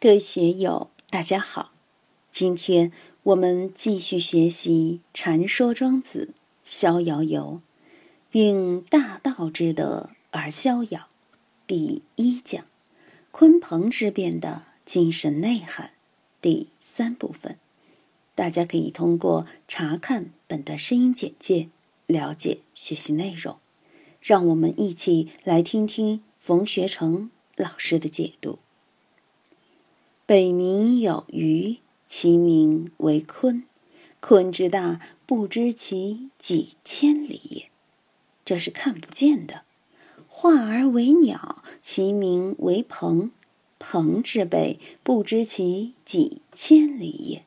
各位学友，大家好！今天我们继续学习《禅说庄子·逍遥游》，并大道之德而逍遥，第一讲“鲲鹏之变”的精神内涵，第三部分。大家可以通过查看本段声音简介了解学习内容。让我们一起来听听冯学成老师的解读。北冥有鱼，其名为鲲。鲲之大，不知其几千里也。这是看不见的。化而为鸟，其名为鹏。鹏之背，不知其几千里也。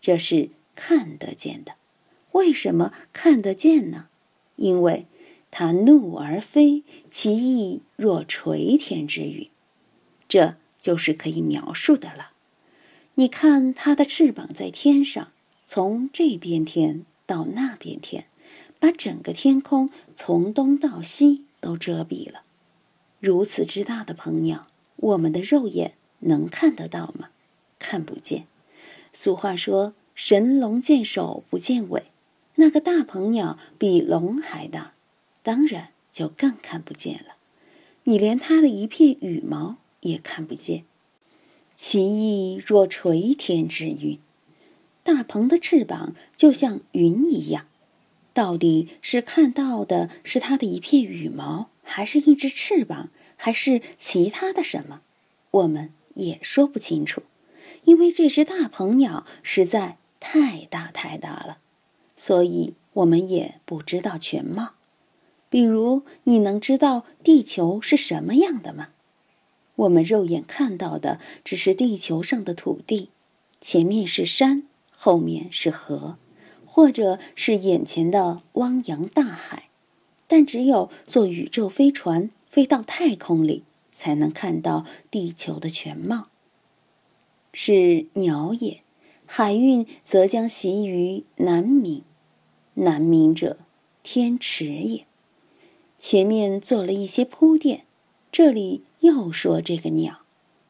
这是看得见的。为什么看得见呢？因为它怒而飞，其翼若垂天之云。这就是可以描述的了。你看它的翅膀在天上，从这边天到那边天，把整个天空从东到西都遮蔽了。如此之大的鹏鸟，我们的肉眼能看得到吗？看不见。俗话说：“神龙见首不见尾。”那个大鹏鸟比龙还大，当然就更看不见了。你连它的一片羽毛也看不见。其翼若垂天之云，大鹏的翅膀就像云一样。到底是看到的是它的一片羽毛，还是一只翅膀，还是其他的什么？我们也说不清楚，因为这只大鹏鸟实在太大太大了，所以我们也不知道全貌。比如，你能知道地球是什么样的吗？我们肉眼看到的只是地球上的土地，前面是山，后面是河，或者是眼前的汪洋大海。但只有坐宇宙飞船飞到太空里，才能看到地球的全貌。是鸟也，海运则将徙于南冥。南冥者，天池也。前面做了一些铺垫，这里。又说这个鸟，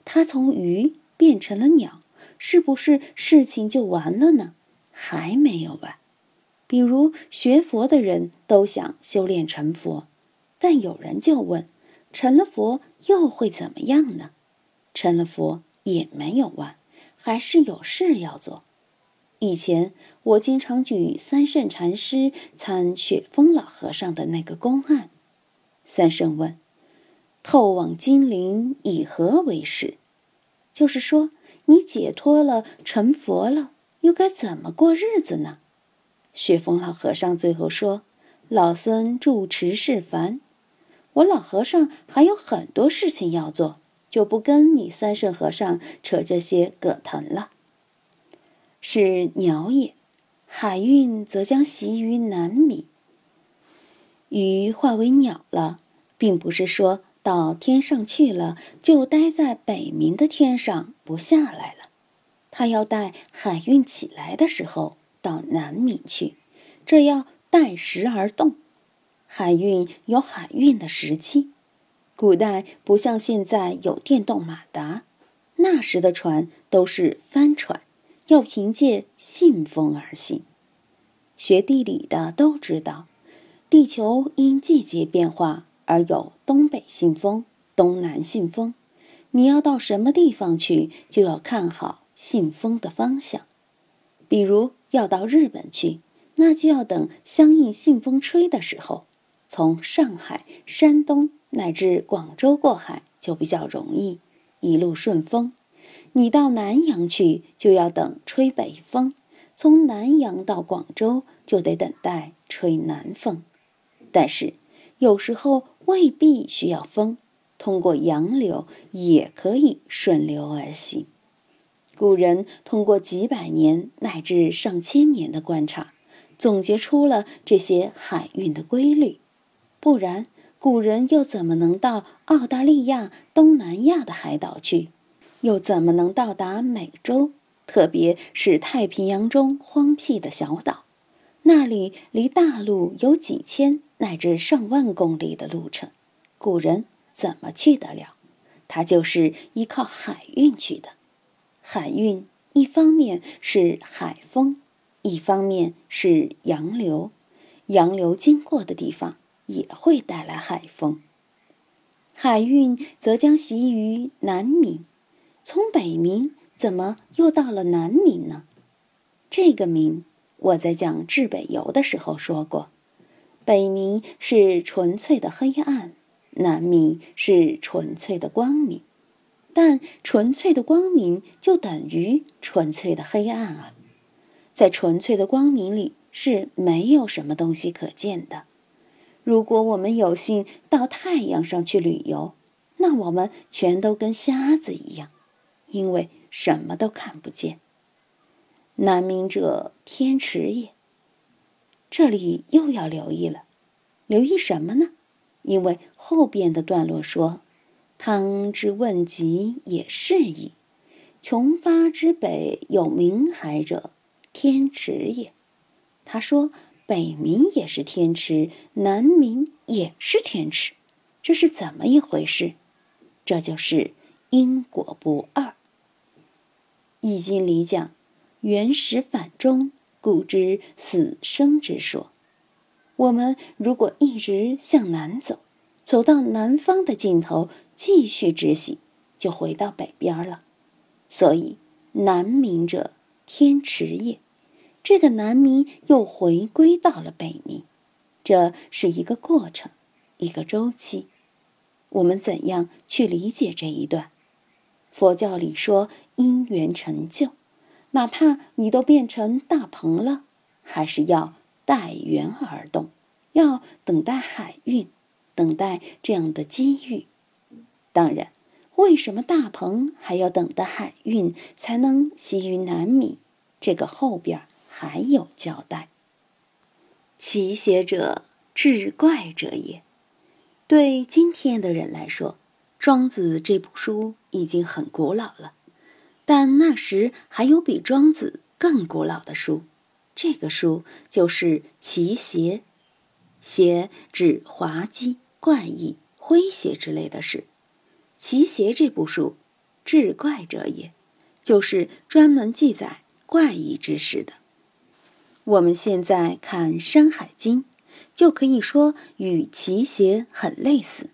它从鱼变成了鸟，是不是事情就完了呢？还没有完。比如学佛的人都想修炼成佛，但有人就问：成了佛又会怎么样呢？成了佛也没有完，还是有事要做。以前我经常举三圣禅师参雪峰老和尚的那个公案，三圣问。透往金陵以何为事？就是说，你解脱了，成佛了，又该怎么过日子呢？雪峰老和尚最后说：“老僧住持事繁，我老和尚还有很多事情要做，就不跟你三圣和尚扯这些葛藤了。”是鸟也，海运则将徙于南冥。鱼化为鸟了，并不是说。到天上去了，就待在北冥的天上不下来了。他要待海运起来的时候到南冥去，这要待时而动。海运有海运的时期，古代不像现在有电动马达，那时的船都是帆船，要凭借信风而行。学地理的都知道，地球因季节变化。而有东北信风、东南信风，你要到什么地方去，就要看好信风的方向。比如要到日本去，那就要等相应信风吹的时候，从上海、山东乃至广州过海就比较容易，一路顺风。你到南洋去，就要等吹北风，从南洋到广州就得等待吹南风。但是有时候。未必需要风，通过洋流也可以顺流而行。古人通过几百年乃至上千年的观察，总结出了这些海运的规律。不然，古人又怎么能到澳大利亚、东南亚的海岛去？又怎么能到达美洲？特别是太平洋中荒僻的小岛，那里离大陆有几千。乃至上万公里的路程，古人怎么去得了？他就是依靠海运去的。海运一方面是海风，一方面是洋流，洋流经过的地方也会带来海风。海运则将袭于南冥，从北冥怎么又到了南冥呢？这个冥，我在讲至北游的时候说过，北冥是纯粹的黑暗，南冥是纯粹的光明。但纯粹的光明就等于纯粹的黑暗啊！在纯粹的光明里是没有什么东西可见的。如果我们有幸到太阳上去旅游，那我们全都跟瞎子一样，因为什么都看不见。南冥者，天池也。这里又要留意了，留意什么呢？因为后边的段落说。汤之问疾也是矣。穷发之北有冥海者，天池也。他说北冥也是天池，南冥也是天池，这是怎么一回事？这就是因果不二。《易经》里讲原始反中，故知死生之说。我们如果一直向南走，走到南方的尽头。继续直行，就回到北边了。所以南冥者，天池也。这个南冥又回归到了北冥，这是一个过程，一个周期。我们怎样去理解这一段？佛教里说因缘成就，哪怕你都变成大鹏了，还是要待缘而动，要等待海运，等待这样的机遇。当然，为什么大鹏还要等待海运才能袭于南冥？这个后边还有交代。奇邪者，志怪者也。对今天的人来说，《庄子》这部书已经很古老了，但那时还有比《庄子》更古老的书。这个书就是奇邪，邪指滑稽、怪异、诙谐之类的事。奇邪这部书，志怪者也，就是专门记载怪异之事的。我们现在看《山海经》，就可以说与奇邪很类似，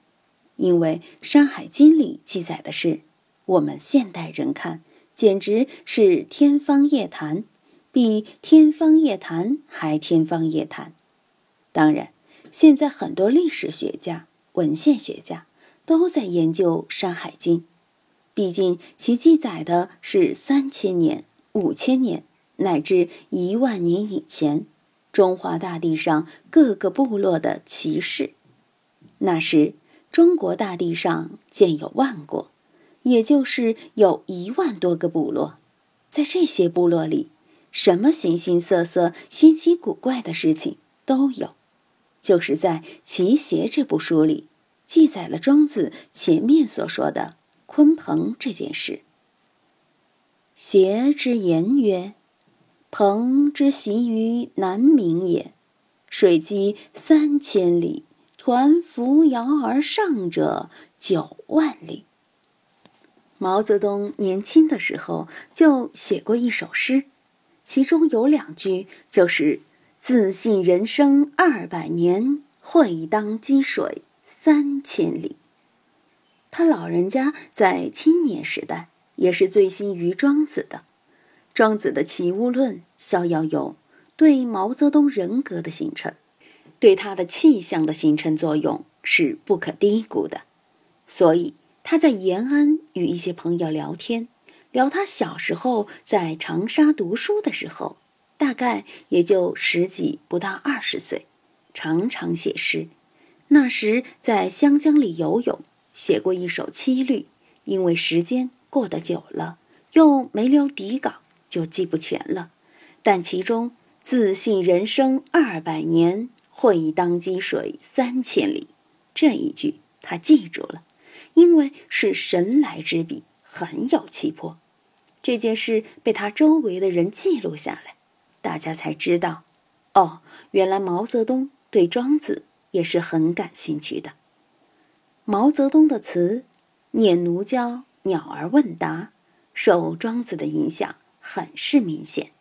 因为《山海经》里记载的是，我们现代人看简直是天方夜谭，比天方夜谭还天方夜谭。当然，现在很多历史学家、文献学家。都在研究《山海经》，毕竟其记载的是三千年、五千年乃至一万年以前中华大地上各个部落的奇事。那时，中国大地上建有万国，也就是有一万多个部落。在这些部落里，什么形形色色、稀奇古怪的事情都有。就是在《奇邪》这部书里。记载了庄子前面所说的鲲鹏这件事。邪之言曰：“鹏之习于南冥也，水击三千里，抟扶摇而上者九万里。”毛泽东年轻的时候就写过一首诗，其中有两句就是“自信人生二百年，会当积水。”三千里。他老人家在青年时代也是醉心于庄子的，庄子的《齐物论》《逍遥游》对毛泽东人格的形成，对他的气象的形成作用是不可低估的。所以他在延安与一些朋友聊天，聊他小时候在长沙读书的时候，大概也就十几不到二十岁，常常写诗。那时在湘江里游泳，写过一首七律，因为时间过得久了，又没留底稿，就记不全了。但其中“自信人生二百年，会当积水三千里”这一句，他记住了，因为是神来之笔，很有气魄。这件事被他周围的人记录下来，大家才知道，哦，原来毛泽东对庄子。也是很感兴趣的。毛泽东的词“念奴娇·鸟儿问答”受庄子的影响很是明显。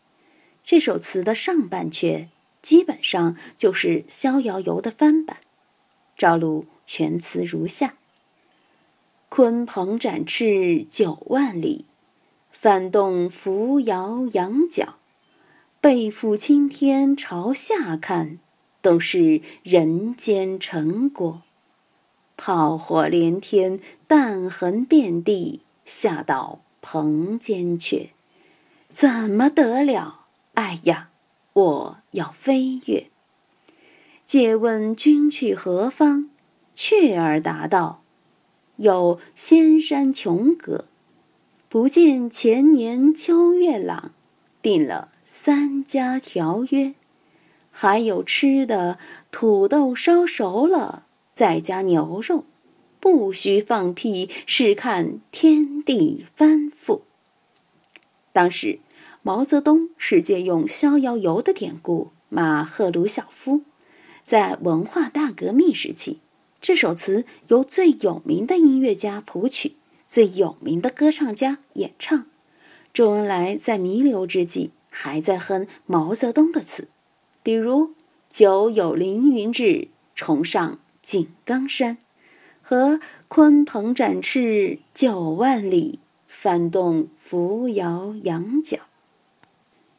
这首词的上半阙基本上就是《逍遥游》的翻版。赵鲁全词如下：“鲲鹏展翅九万里，翻动扶摇羊角。背负青天朝下看，都是人间成果。炮火连天，弹痕遍地，下到棚间去，怎么得了？哎呀，我要飞跃！借问君去何方？雀儿答道：“有仙山琼阁。不见前年秋月朗，定了三家条约。还有吃的，土豆烧熟了。”再加牛肉，不许放屁，试看天地翻覆。当时，毛泽东是借用《逍遥游》的典故骂赫鲁晓夫。在文化大革命时期，这首词由最有名的音乐家谱曲，最有名的歌唱家演唱。周恩来在弥留之际，还在哼毛泽东的词，比如“久有凌云志，重上”。井冈山，和鲲鹏展翅九万里，翻动扶摇羊角。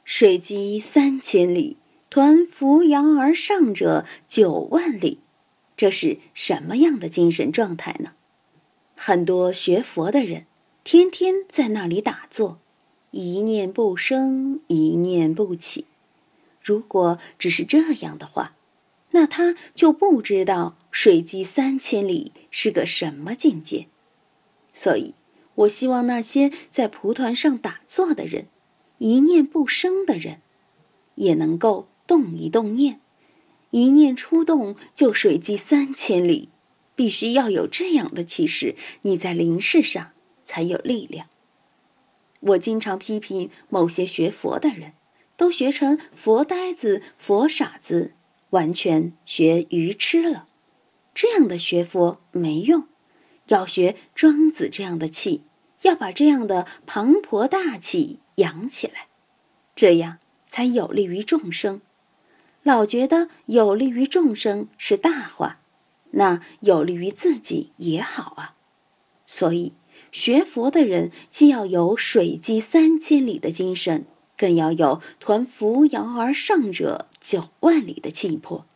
水击三千里，抟扶摇而上者九万里。这是什么样的精神状态呢？很多学佛的人，天天在那里打坐，一念不生，一念不起。如果只是这样的话，那他就不知道水击三千里是个什么境界，所以，我希望那些在蒲团上打坐的人，一念不生的人，也能够动一动念，一念出动就水击三千里，必须要有这样的气势，你在临事上才有力量。我经常批评某些学佛的人，都学成佛呆子、佛傻子。完全学愚痴了，这样的学佛没用，要学庄子这样的气，要把这样的磅礴大气养起来，这样才有利于众生。老觉得有利于众生是大话，那有利于自己也好啊。所以学佛的人既要有水击三千里的精神。更要有抟扶摇而上者九万里的气魄。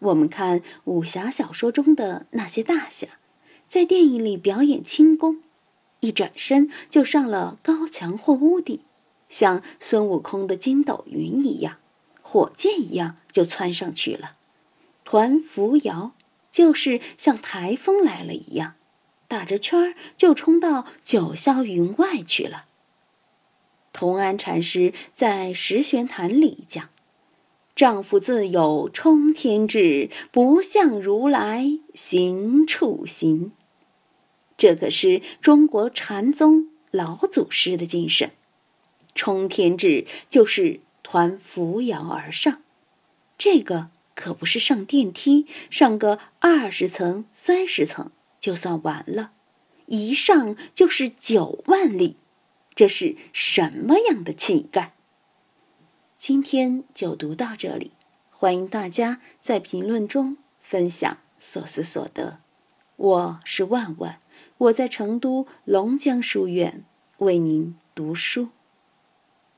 我们看武侠小说中的那些大侠，在电影里表演轻功，一转身就上了高墙或屋顶，像孙悟空的筋斗云一样，火箭一样就窜上去了。团扶摇就是像台风来了一样，打着圈儿就冲到九霄云外去了。同安禅师在《十玄坛》里讲：“丈夫自有冲天志，不向如来行处行。”这可是中国禅宗老祖师的精神。冲天志就是船扶摇而上，这个可不是上电梯上个二十层、三十层就算完了，一上就是九万里。这是什么样的气概？今天就读到这里，欢迎大家在评论中分享所思所得。我是万万，我在成都龙江书院为您读书。